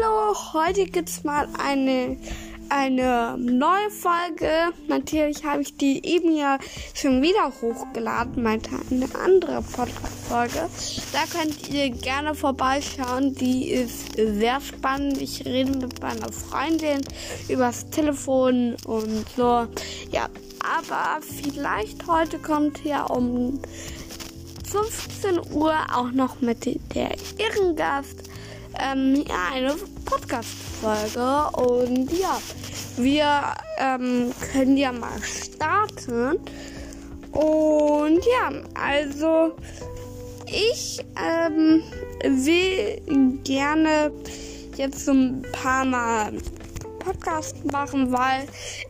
Hallo, heute gibt's mal eine eine neue Folge. Natürlich habe ich die eben ja schon wieder hochgeladen, meinte eine andere Podcast-Folge. Da könnt ihr gerne vorbeischauen. Die ist sehr spannend. Ich rede mit meiner Freundin übers Telefon und so. Ja, aber vielleicht heute kommt ja um 15 Uhr auch noch mit der Ehrengast ähm, ja, eine Podcast-Folge. Und ja, wir ähm, können ja mal starten. Und ja, also ich ähm, will gerne jetzt so ein paar Mal Podcast machen, weil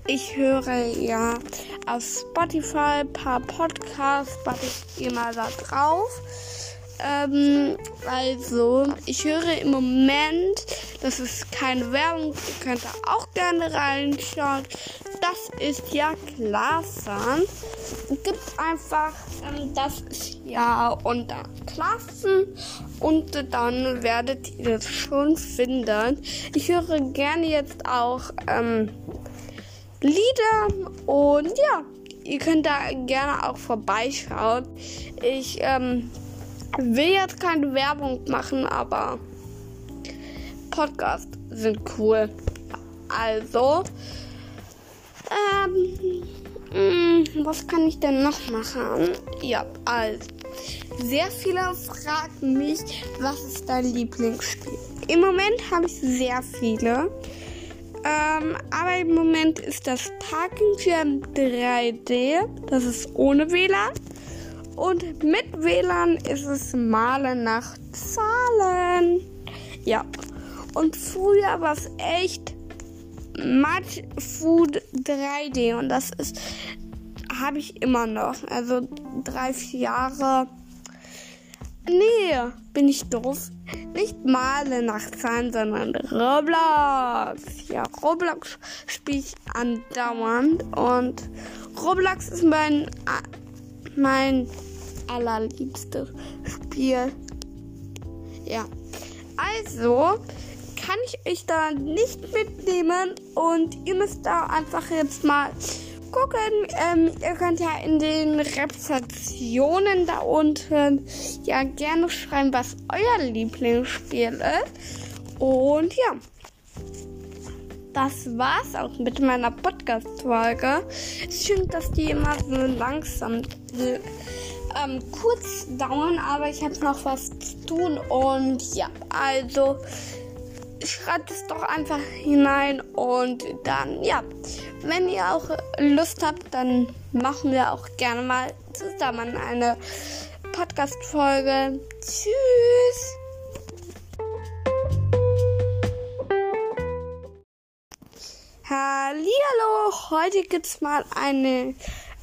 ich höre ja auf Spotify ein paar Podcasts, was ich immer da drauf. Ähm, also, ich höre im Moment, das ist keine Werbung, ihr könnt da auch gerne reinschauen. Das ist ja Klassen. Gibt einfach ähm, das ist ja unter Klassen und dann werdet ihr das schon finden. Ich höre gerne jetzt auch ähm, Lieder und ja, ihr könnt da gerne auch vorbeischauen. Ich ähm, will jetzt keine Werbung machen, aber Podcasts sind cool. Also, ähm, mh, was kann ich denn noch machen? Ja, also, sehr viele fragen mich, was ist dein Lieblingsspiel? Im Moment habe ich sehr viele. Ähm, aber im Moment ist das Parking Jam 3D. Das ist ohne WLAN. Und mit WLAN ist es Malen nach Zahlen. Ja. Und früher war es echt Mud Food 3D. Und das ist, habe ich immer noch. Also drei, vier Jahre. Nee, bin ich doof. Nicht Male nach Zahlen, sondern Roblox. Ja, Roblox spiele ich andauernd. Und Roblox ist mein, mein allerliebstes Spiel. Ja. Also kann ich euch da nicht mitnehmen und ihr müsst da einfach jetzt mal gucken. Ähm, ihr könnt ja in den Rezensionen da unten ja gerne schreiben, was euer Lieblingsspiel ist. Und ja. Das war's auch mit meiner Podcast-Folge. Es stimmt, dass die immer so langsam ähm, kurz dauern, aber ich habe noch was zu tun und ja, also schreibt es doch einfach hinein und dann, ja, wenn ihr auch Lust habt, dann machen wir auch gerne mal zusammen eine Podcast-Folge. Tschüss! Hallihallo, heute gibt's mal eine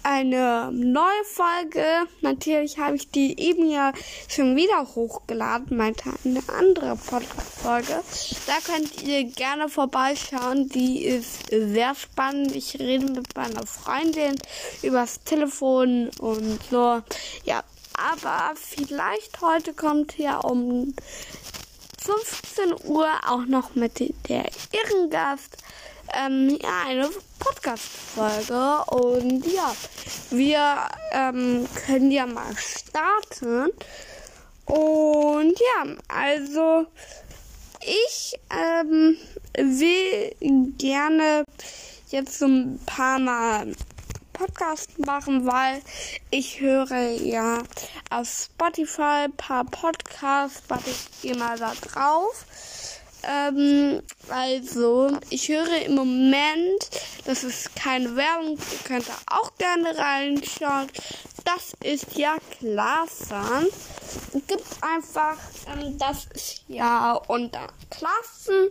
eine neue Folge. Natürlich habe ich die eben ja schon wieder hochgeladen, meinte eine andere Podcast-Folge. Da könnt ihr gerne vorbeischauen. Die ist sehr spannend. Ich rede mit meiner Freundin übers Telefon und so. Ja, aber vielleicht heute kommt ja um 15 Uhr auch noch mit der Ehrengast ähm, ja, eine Podcast-Folge. Und ja, wir ähm, können ja mal starten. Und ja, also ich ähm, will gerne jetzt so ein paar Mal Podcast machen, weil ich höre ja auf Spotify ein paar Podcasts, was ich immer da drauf. Ähm, also, ich höre im Moment, das ist keine Werbung, ihr könnt da auch gerne reinschauen. Das ist ja Klassen. Gibt einfach, ähm, das ist ja unter Klassen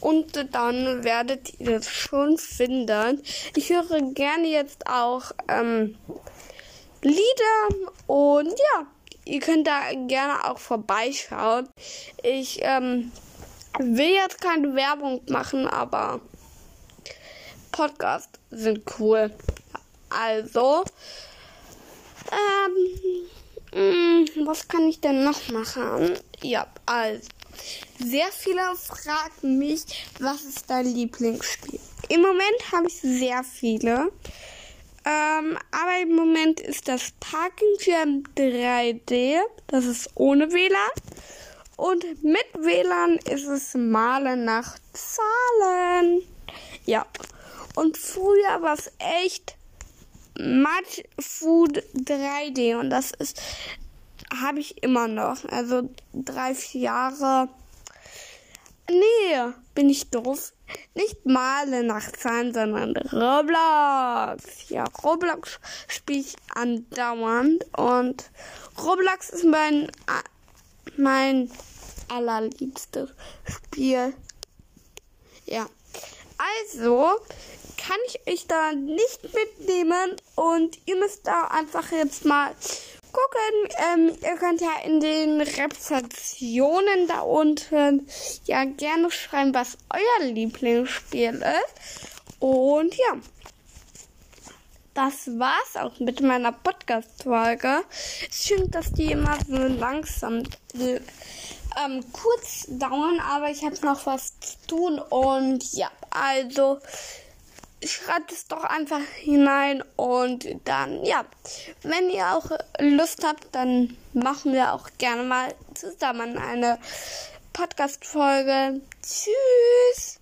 und dann werdet ihr das schon finden. Ich höre gerne jetzt auch ähm, Lieder und ja, ihr könnt da gerne auch vorbeischauen. Ich ähm, will jetzt keine Werbung machen, aber Podcasts sind cool. Also, ähm, mh, mm, was kann ich denn noch machen? Ja, also, Sehr viele fragen mich, was ist dein Lieblingsspiel? Im Moment habe ich sehr viele. Ähm, aber im Moment ist das Parking Jam 3D. Das ist ohne WLAN. Und mit WLAN ist es Malen nach Zahlen. Ja. Und früher war es echt Mud Food 3D. Und das ist, habe ich immer noch. Also drei, vier Jahre. Nee, bin ich doof. Nicht Male nach Zahlen, sondern Roblox. Ja, Roblox spiele ich andauernd. Und Roblox ist mein, mein allerliebstes Spiel. Ja. Also kann ich euch da nicht mitnehmen und ihr müsst da einfach jetzt mal gucken. Ähm, ihr könnt ja in den Rezensionen da unten ja gerne schreiben, was euer Lieblingsspiel ist. Und ja, das war's auch mit meiner Podcast-Folge. Schön, dass die immer so langsam ähm, kurz dauern, aber ich habe noch was zu tun und ja, also schreibt es doch einfach hinein und dann, ja, wenn ihr auch Lust habt, dann machen wir auch gerne mal zusammen eine Podcast-Folge. Tschüss!